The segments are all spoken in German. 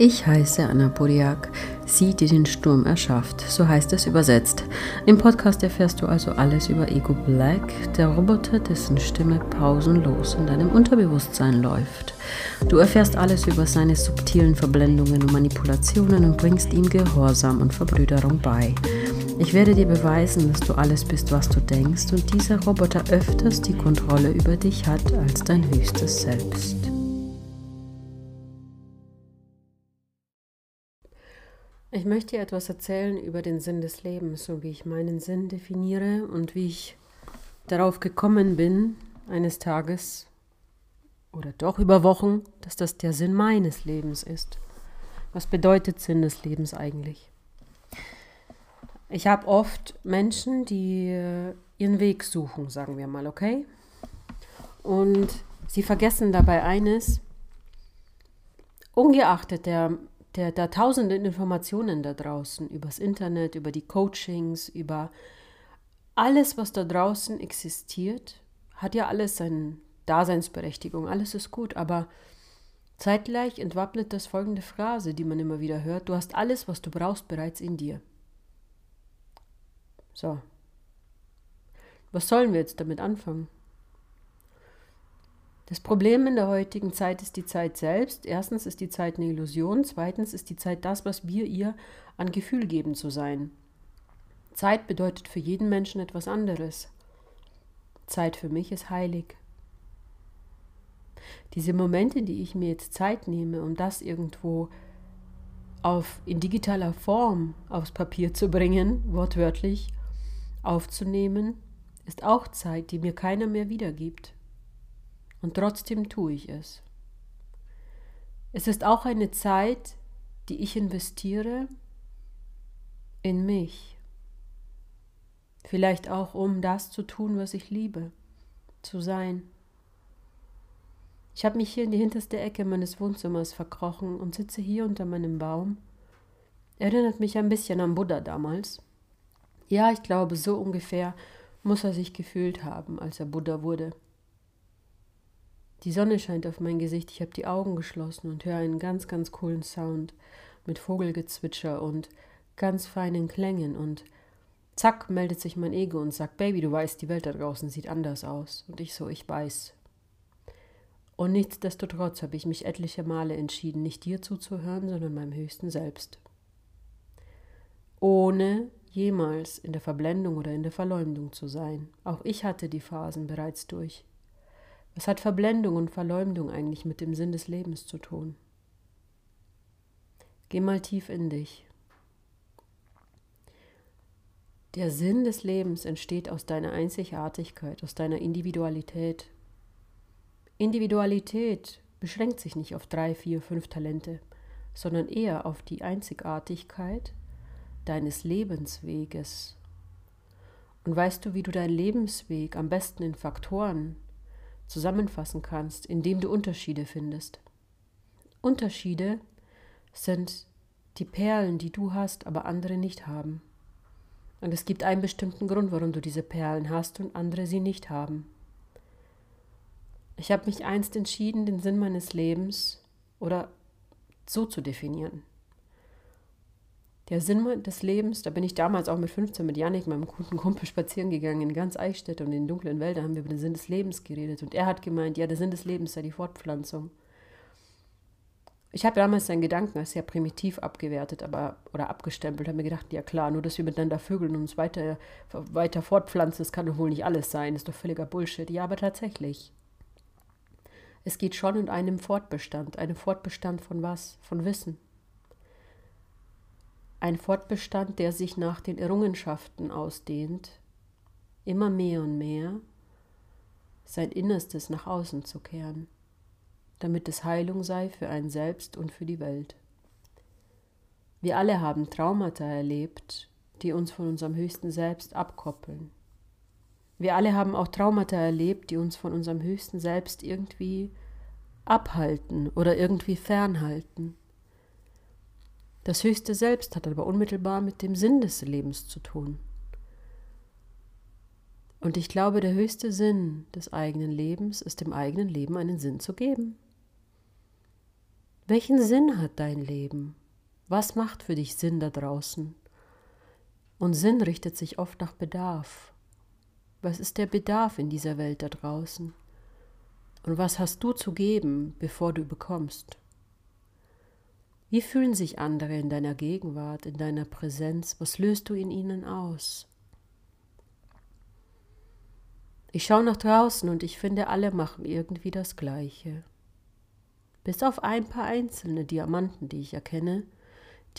Ich heiße Anna Buriak, sie, die den Sturm erschafft, so heißt es übersetzt. Im Podcast erfährst du also alles über Ego Black, der Roboter, dessen Stimme pausenlos in deinem Unterbewusstsein läuft. Du erfährst alles über seine subtilen Verblendungen und Manipulationen und bringst ihm Gehorsam und Verbrüderung bei. Ich werde dir beweisen, dass du alles bist, was du denkst und dieser Roboter öfters die Kontrolle über dich hat als dein höchstes Selbst. Ich möchte dir etwas erzählen über den Sinn des Lebens und wie ich meinen Sinn definiere und wie ich darauf gekommen bin, eines Tages oder doch über Wochen, dass das der Sinn meines Lebens ist. Was bedeutet Sinn des Lebens eigentlich? Ich habe oft Menschen, die ihren Weg suchen, sagen wir mal, okay? Und sie vergessen dabei eines, ungeachtet der der, der tausenden Informationen da draußen, übers Internet, über die Coachings, über alles, was da draußen existiert, hat ja alles seine Daseinsberechtigung, alles ist gut, aber zeitgleich entwappnet das folgende Phrase, die man immer wieder hört, du hast alles, was du brauchst, bereits in dir. So. Was sollen wir jetzt damit anfangen? Das Problem in der heutigen Zeit ist die Zeit selbst. Erstens ist die Zeit eine Illusion. Zweitens ist die Zeit das, was wir ihr an Gefühl geben zu sein. Zeit bedeutet für jeden Menschen etwas anderes. Zeit für mich ist heilig. Diese Momente, die ich mir jetzt Zeit nehme, um das irgendwo auf, in digitaler Form aufs Papier zu bringen, wortwörtlich aufzunehmen, ist auch Zeit, die mir keiner mehr wiedergibt. Und trotzdem tue ich es. Es ist auch eine Zeit, die ich investiere in mich. Vielleicht auch, um das zu tun, was ich liebe, zu sein. Ich habe mich hier in die hinterste Ecke meines Wohnzimmers verkrochen und sitze hier unter meinem Baum. Erinnert mich ein bisschen an Buddha damals. Ja, ich glaube, so ungefähr muss er sich gefühlt haben, als er Buddha wurde. Die Sonne scheint auf mein Gesicht, ich habe die Augen geschlossen und höre einen ganz, ganz coolen Sound mit Vogelgezwitscher und ganz feinen Klängen und zack meldet sich mein Ego und sagt, Baby, du weißt, die Welt da draußen sieht anders aus. Und ich so, ich weiß. Und nichtsdestotrotz habe ich mich etliche Male entschieden, nicht dir zuzuhören, sondern meinem höchsten Selbst. Ohne jemals in der Verblendung oder in der Verleumdung zu sein. Auch ich hatte die Phasen bereits durch. Was hat Verblendung und Verleumdung eigentlich mit dem Sinn des Lebens zu tun? Geh mal tief in dich. Der Sinn des Lebens entsteht aus deiner Einzigartigkeit, aus deiner Individualität. Individualität beschränkt sich nicht auf drei, vier, fünf Talente, sondern eher auf die Einzigartigkeit deines Lebensweges. Und weißt du, wie du deinen Lebensweg am besten in Faktoren zusammenfassen kannst, indem du Unterschiede findest. Unterschiede sind die Perlen, die du hast, aber andere nicht haben. Und es gibt einen bestimmten Grund, warum du diese Perlen hast und andere sie nicht haben. Ich habe mich einst entschieden, den Sinn meines Lebens oder so zu definieren. Der Sinn des Lebens, da bin ich damals auch mit 15 mit Janik, meinem guten Kumpel, spazieren gegangen in ganz Eichstätt und in dunklen Wäldern haben wir über den Sinn des Lebens geredet. Und er hat gemeint, ja, der Sinn des Lebens sei die Fortpflanzung. Ich habe damals seinen Gedanken als sehr primitiv abgewertet aber, oder abgestempelt, habe mir gedacht, ja klar, nur dass wir miteinander vögeln und uns weiter, weiter fortpflanzen, das kann doch wohl nicht alles sein, das ist doch völliger Bullshit. Ja, aber tatsächlich. Es geht schon um einen Fortbestand. Einen Fortbestand von was? Von Wissen ein Fortbestand, der sich nach den Errungenschaften ausdehnt, immer mehr und mehr sein Innerstes nach außen zu kehren, damit es Heilung sei für ein Selbst und für die Welt. Wir alle haben Traumata erlebt, die uns von unserem höchsten Selbst abkoppeln. Wir alle haben auch Traumata erlebt, die uns von unserem höchsten Selbst irgendwie abhalten oder irgendwie fernhalten. Das höchste Selbst hat aber unmittelbar mit dem Sinn des Lebens zu tun. Und ich glaube, der höchste Sinn des eigenen Lebens ist dem eigenen Leben einen Sinn zu geben. Welchen Sinn hat dein Leben? Was macht für dich Sinn da draußen? Und Sinn richtet sich oft nach Bedarf. Was ist der Bedarf in dieser Welt da draußen? Und was hast du zu geben, bevor du bekommst? Wie fühlen sich andere in deiner Gegenwart, in deiner Präsenz? Was löst du in ihnen aus? Ich schaue nach draußen und ich finde, alle machen irgendwie das Gleiche. Bis auf ein paar einzelne Diamanten, die ich erkenne,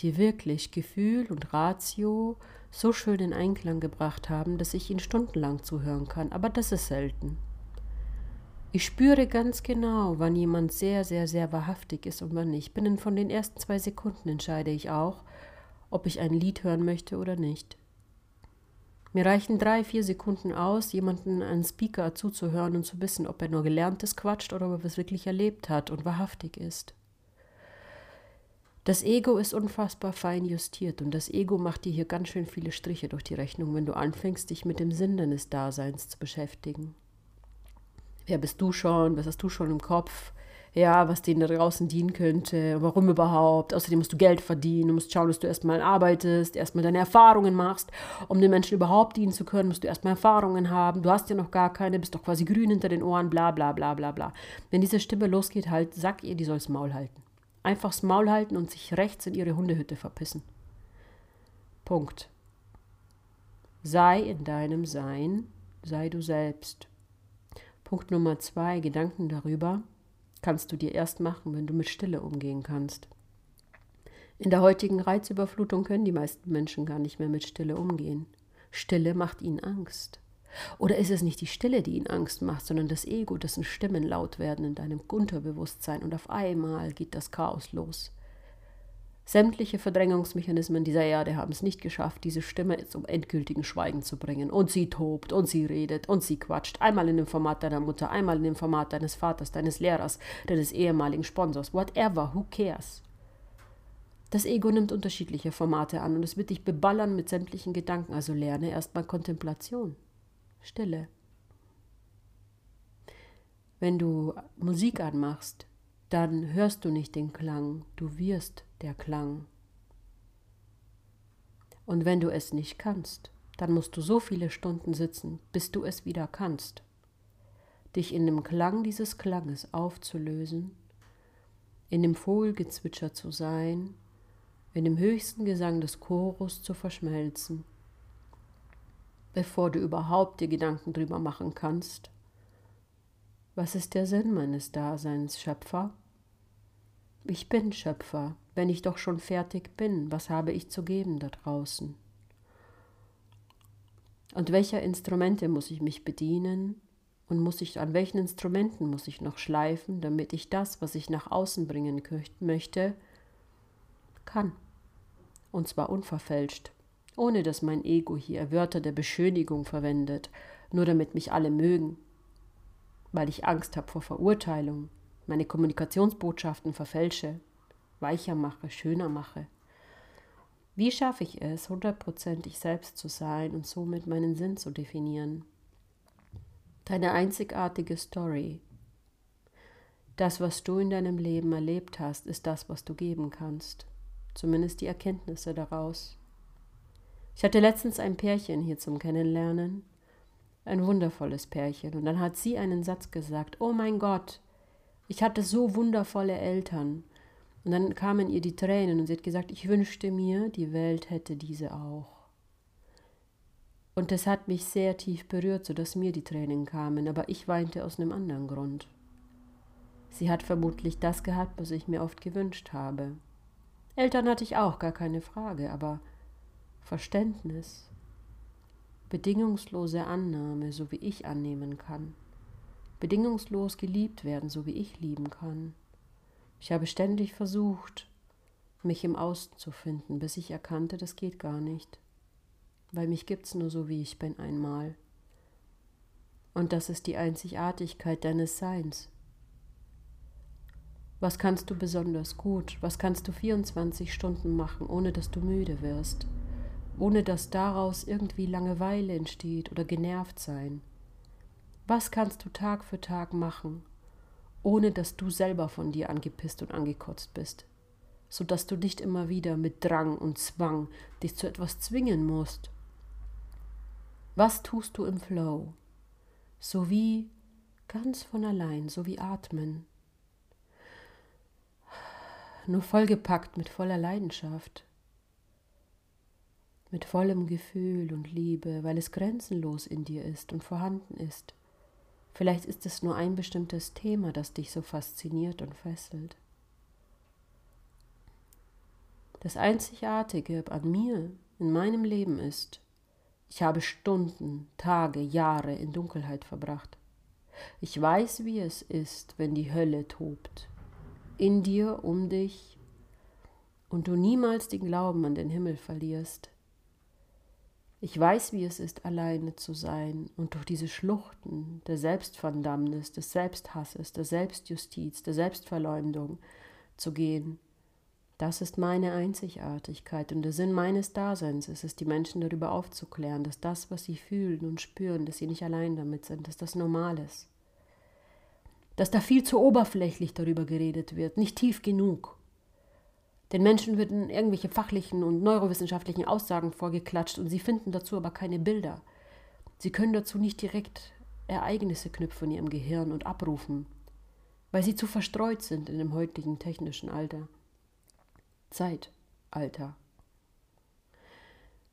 die wirklich Gefühl und Ratio so schön in Einklang gebracht haben, dass ich ihnen stundenlang zuhören kann, aber das ist selten. Ich spüre ganz genau, wann jemand sehr, sehr, sehr wahrhaftig ist und wann nicht. Binnen von den ersten zwei Sekunden entscheide ich auch, ob ich ein Lied hören möchte oder nicht. Mir reichen drei, vier Sekunden aus, jemanden einen Speaker zuzuhören und zu wissen, ob er nur gelerntes quatscht oder ob er es wirklich erlebt hat und wahrhaftig ist. Das Ego ist unfassbar fein justiert und das Ego macht dir hier ganz schön viele Striche durch die Rechnung, wenn du anfängst, dich mit dem Sinn deines Daseins zu beschäftigen. Wer bist du schon? Was hast du schon im Kopf? Ja, was denen da draußen dienen könnte, warum überhaupt. Außerdem musst du Geld verdienen, du musst schauen, dass du erstmal arbeitest, erstmal deine Erfahrungen machst. Um den Menschen überhaupt dienen zu können, musst du erstmal Erfahrungen haben. Du hast ja noch gar keine, bist doch quasi grün hinter den Ohren, bla bla bla bla bla. Wenn diese Stimme losgeht, halt, sag ihr, die soll's Maul halten. Einfach's Maul halten und sich rechts in ihre Hundehütte verpissen. Punkt. Sei in deinem Sein, sei du selbst. Punkt Nummer zwei, Gedanken darüber kannst du dir erst machen, wenn du mit Stille umgehen kannst. In der heutigen Reizüberflutung können die meisten Menschen gar nicht mehr mit Stille umgehen. Stille macht ihnen Angst. Oder ist es nicht die Stille, die ihnen Angst macht, sondern das Ego, dessen Stimmen laut werden in deinem Unterbewusstsein und auf einmal geht das Chaos los. Sämtliche Verdrängungsmechanismen dieser Erde haben es nicht geschafft, diese Stimme zum endgültigen Schweigen zu bringen. Und sie tobt und sie redet und sie quatscht. Einmal in dem Format deiner Mutter, einmal in dem Format deines Vaters, deines Lehrers, deines ehemaligen Sponsors. Whatever, who cares? Das Ego nimmt unterschiedliche Formate an und es wird dich beballern mit sämtlichen Gedanken. Also lerne erstmal Kontemplation, Stille. Wenn du Musik anmachst, dann hörst du nicht den Klang, du wirst der Klang. Und wenn du es nicht kannst, dann musst du so viele Stunden sitzen, bis du es wieder kannst. Dich in dem Klang dieses Klanges aufzulösen, in dem Vogelgezwitscher zu sein, in dem höchsten Gesang des Chorus zu verschmelzen, bevor du überhaupt dir Gedanken drüber machen kannst. Was ist der Sinn meines Daseins, Schöpfer? Ich bin Schöpfer, wenn ich doch schon fertig bin, was habe ich zu geben da draußen? Und welcher Instrumente muss ich mich bedienen? Und muss ich, an welchen Instrumenten muss ich noch schleifen, damit ich das, was ich nach außen bringen möchte, kann? Und zwar unverfälscht, ohne dass mein Ego hier Wörter der Beschönigung verwendet, nur damit mich alle mögen, weil ich Angst habe vor Verurteilung, meine Kommunikationsbotschaften verfälsche, weicher mache, schöner mache. Wie schaffe ich es, hundertprozentig selbst zu sein und somit meinen Sinn zu definieren? Deine einzigartige Story. Das, was du in deinem Leben erlebt hast, ist das, was du geben kannst. Zumindest die Erkenntnisse daraus. Ich hatte letztens ein Pärchen hier zum Kennenlernen. Ein wundervolles Pärchen. Und dann hat sie einen Satz gesagt, oh mein Gott, ich hatte so wundervolle Eltern. Und dann kamen ihr die Tränen und sie hat gesagt, ich wünschte mir, die Welt hätte diese auch. Und das hat mich sehr tief berührt, sodass mir die Tränen kamen, aber ich weinte aus einem anderen Grund. Sie hat vermutlich das gehabt, was ich mir oft gewünscht habe. Eltern hatte ich auch, gar keine Frage, aber Verständnis, bedingungslose Annahme, so wie ich annehmen kann bedingungslos geliebt werden, so wie ich lieben kann. Ich habe ständig versucht, mich im Außen zu finden, bis ich erkannte, das geht gar nicht, weil mich gibt's nur so, wie ich bin einmal. Und das ist die Einzigartigkeit deines Seins. Was kannst du besonders gut? Was kannst du 24 Stunden machen, ohne dass du müde wirst? Ohne dass daraus irgendwie Langeweile entsteht oder genervt sein? Was kannst du Tag für Tag machen, ohne dass du selber von dir angepisst und angekotzt bist, so dass du nicht immer wieder mit Drang und Zwang dich zu etwas zwingen musst. Was tust du im Flow? So wie ganz von allein, so wie atmen. Nur vollgepackt mit voller Leidenschaft, mit vollem Gefühl und Liebe, weil es grenzenlos in dir ist und vorhanden ist. Vielleicht ist es nur ein bestimmtes Thema, das dich so fasziniert und fesselt. Das Einzigartige an mir, in meinem Leben ist, ich habe Stunden, Tage, Jahre in Dunkelheit verbracht. Ich weiß, wie es ist, wenn die Hölle tobt. In dir, um dich, und du niemals den Glauben an den Himmel verlierst. Ich weiß, wie es ist, alleine zu sein und durch diese Schluchten der Selbstverdammnis, des Selbsthasses, der Selbstjustiz, der Selbstverleumdung zu gehen. Das ist meine Einzigartigkeit und der Sinn meines Daseins ist es, die Menschen darüber aufzuklären, dass das, was sie fühlen und spüren, dass sie nicht allein damit sind, dass das normal ist. Dass da viel zu oberflächlich darüber geredet wird, nicht tief genug. Den Menschen werden irgendwelche fachlichen und neurowissenschaftlichen Aussagen vorgeklatscht und sie finden dazu aber keine Bilder. Sie können dazu nicht direkt Ereignisse knüpfen in ihrem Gehirn und abrufen, weil sie zu verstreut sind in dem heutigen technischen Alter. Zeitalter.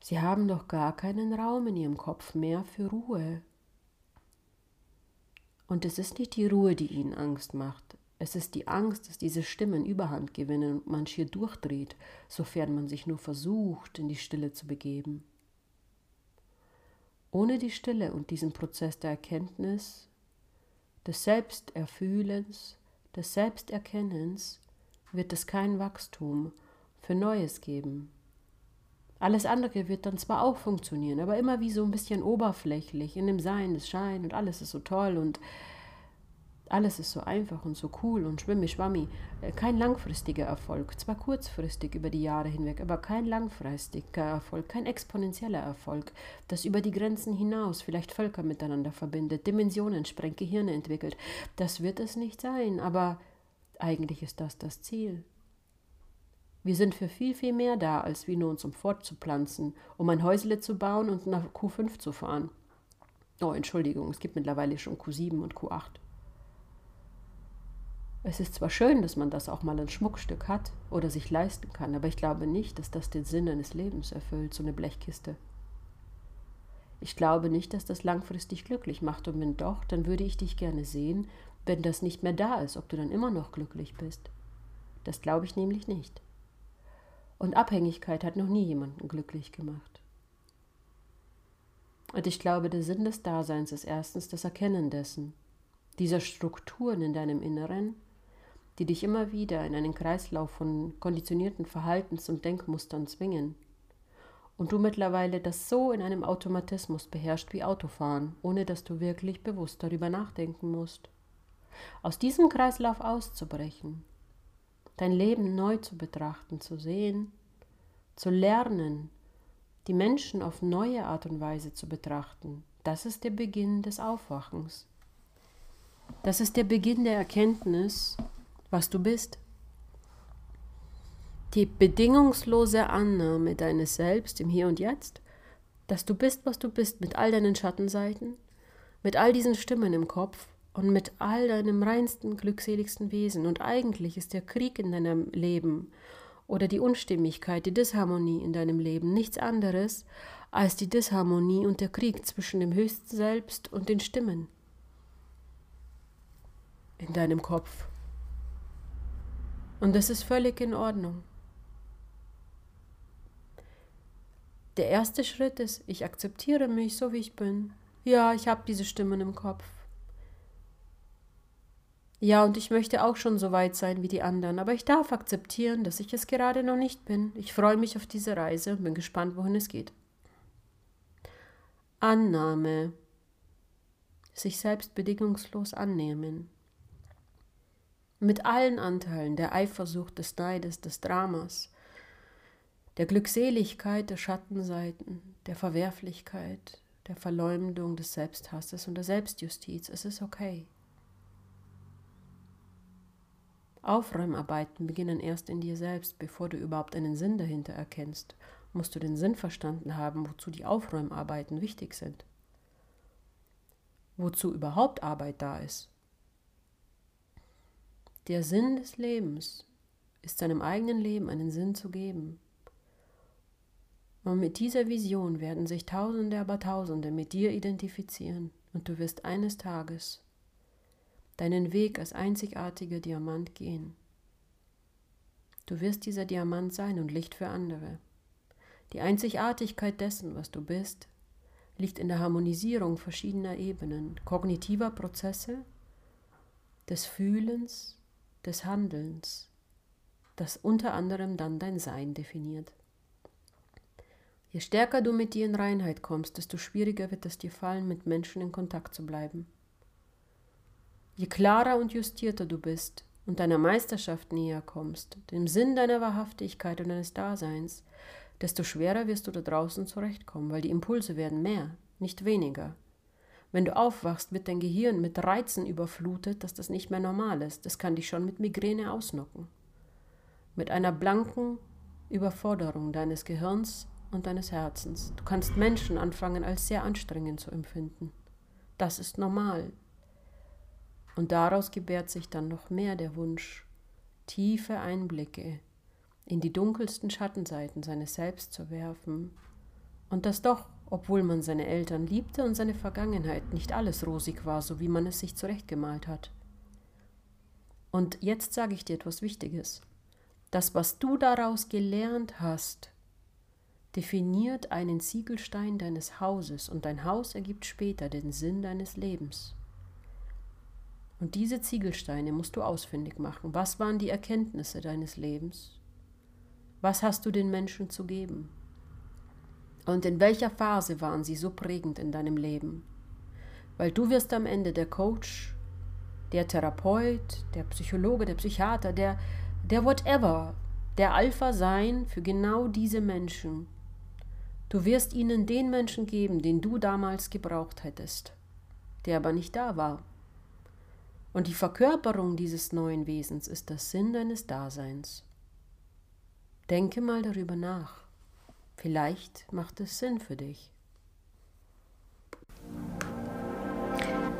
Sie haben doch gar keinen Raum in ihrem Kopf mehr für Ruhe. Und es ist nicht die Ruhe, die ihnen Angst macht, es ist die Angst, dass diese Stimmen Überhand gewinnen und man schier durchdreht, sofern man sich nur versucht, in die Stille zu begeben. Ohne die Stille und diesen Prozess der Erkenntnis, des Selbsterfühlens, des Selbsterkennens wird es kein Wachstum für Neues geben. Alles andere wird dann zwar auch funktionieren, aber immer wie so ein bisschen oberflächlich, in dem Sein, des Schein und alles ist so toll und alles ist so einfach und so cool und schwimmi schwammi. Äh, kein langfristiger Erfolg, zwar kurzfristig über die Jahre hinweg, aber kein langfristiger Erfolg, kein exponentieller Erfolg, das über die Grenzen hinaus vielleicht Völker miteinander verbindet, Dimensionen sprengt, Gehirne entwickelt. Das wird es nicht sein, aber eigentlich ist das das Ziel. Wir sind für viel, viel mehr da, als wie nur uns um fortzupflanzen, um ein Häusle zu bauen und nach Q5 zu fahren. Oh, Entschuldigung, es gibt mittlerweile schon Q7 und Q8. Es ist zwar schön, dass man das auch mal ein Schmuckstück hat oder sich leisten kann, aber ich glaube nicht, dass das den Sinn eines Lebens erfüllt, so eine Blechkiste. Ich glaube nicht, dass das langfristig glücklich macht und wenn doch, dann würde ich dich gerne sehen, wenn das nicht mehr da ist, ob du dann immer noch glücklich bist. Das glaube ich nämlich nicht. Und Abhängigkeit hat noch nie jemanden glücklich gemacht. Und ich glaube, der Sinn des Daseins ist erstens das Erkennen dessen, dieser Strukturen in deinem Inneren, die dich immer wieder in einen Kreislauf von konditionierten Verhaltens- und Denkmustern zwingen. Und du mittlerweile das so in einem Automatismus beherrscht wie Autofahren, ohne dass du wirklich bewusst darüber nachdenken musst. Aus diesem Kreislauf auszubrechen, dein Leben neu zu betrachten, zu sehen, zu lernen, die Menschen auf neue Art und Weise zu betrachten, das ist der Beginn des Aufwachens. Das ist der Beginn der Erkenntnis, was du bist. Die bedingungslose Annahme deines Selbst im Hier und Jetzt, dass du bist, was du bist, mit all deinen Schattenseiten, mit all diesen Stimmen im Kopf und mit all deinem reinsten, glückseligsten Wesen. Und eigentlich ist der Krieg in deinem Leben oder die Unstimmigkeit, die Disharmonie in deinem Leben nichts anderes als die Disharmonie und der Krieg zwischen dem höchsten Selbst und den Stimmen in deinem Kopf. Und das ist völlig in Ordnung. Der erste Schritt ist, ich akzeptiere mich so, wie ich bin. Ja, ich habe diese Stimmen im Kopf. Ja, und ich möchte auch schon so weit sein wie die anderen, aber ich darf akzeptieren, dass ich es gerade noch nicht bin. Ich freue mich auf diese Reise und bin gespannt, wohin es geht. Annahme. Sich selbst bedingungslos annehmen mit allen Anteilen der Eifersucht, des Neides, des Dramas, der Glückseligkeit, der Schattenseiten, der Verwerflichkeit, der Verleumdung, des Selbsthasses und der Selbstjustiz. Es ist okay. Aufräumarbeiten beginnen erst in dir selbst, bevor du überhaupt einen Sinn dahinter erkennst. Musst du den Sinn verstanden haben, wozu die Aufräumarbeiten wichtig sind. Wozu überhaupt Arbeit da ist. Der Sinn des Lebens ist seinem eigenen Leben einen Sinn zu geben. Und mit dieser Vision werden sich Tausende, aber Tausende mit dir identifizieren und du wirst eines Tages deinen Weg als einzigartiger Diamant gehen. Du wirst dieser Diamant sein und Licht für andere. Die Einzigartigkeit dessen, was du bist, liegt in der Harmonisierung verschiedener Ebenen, kognitiver Prozesse, des Fühlens, des Handelns, das unter anderem dann dein Sein definiert. Je stärker du mit dir in Reinheit kommst, desto schwieriger wird es dir fallen, mit Menschen in Kontakt zu bleiben. Je klarer und justierter du bist und deiner Meisterschaft näher kommst, dem Sinn deiner Wahrhaftigkeit und deines Daseins, desto schwerer wirst du da draußen zurechtkommen, weil die Impulse werden mehr, nicht weniger. Wenn du aufwachst, wird dein Gehirn mit Reizen überflutet, dass das nicht mehr normal ist. Das kann dich schon mit Migräne ausnocken. Mit einer blanken Überforderung deines Gehirns und deines Herzens. Du kannst Menschen anfangen als sehr anstrengend zu empfinden. Das ist normal. Und daraus gebärt sich dann noch mehr der Wunsch, tiefe Einblicke in die dunkelsten Schattenseiten seines Selbst zu werfen und dass doch, obwohl man seine Eltern liebte und seine Vergangenheit, nicht alles rosig war, so wie man es sich zurechtgemalt hat. Und jetzt sage ich dir etwas Wichtiges. Das, was du daraus gelernt hast, definiert einen Ziegelstein deines Hauses und dein Haus ergibt später den Sinn deines Lebens. Und diese Ziegelsteine musst du ausfindig machen. Was waren die Erkenntnisse deines Lebens? Was hast du den Menschen zu geben? Und in welcher Phase waren sie so prägend in deinem Leben? Weil du wirst am Ende der Coach, der Therapeut, der Psychologe, der Psychiater, der, der whatever, der Alpha sein für genau diese Menschen, Du wirst ihnen den Menschen geben, den du damals gebraucht hättest, der aber nicht da war. Und die Verkörperung dieses neuen Wesens ist der Sinn deines Daseins. Denke mal darüber nach. Vielleicht macht es Sinn für dich.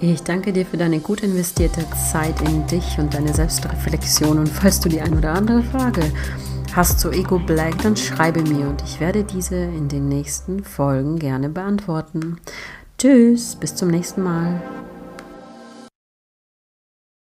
Ich danke dir für deine gut investierte Zeit in dich und deine Selbstreflexion. Und falls du die ein oder andere Frage hast zu Ego Black, dann schreibe mir und ich werde diese in den nächsten Folgen gerne beantworten. Tschüss, bis zum nächsten Mal.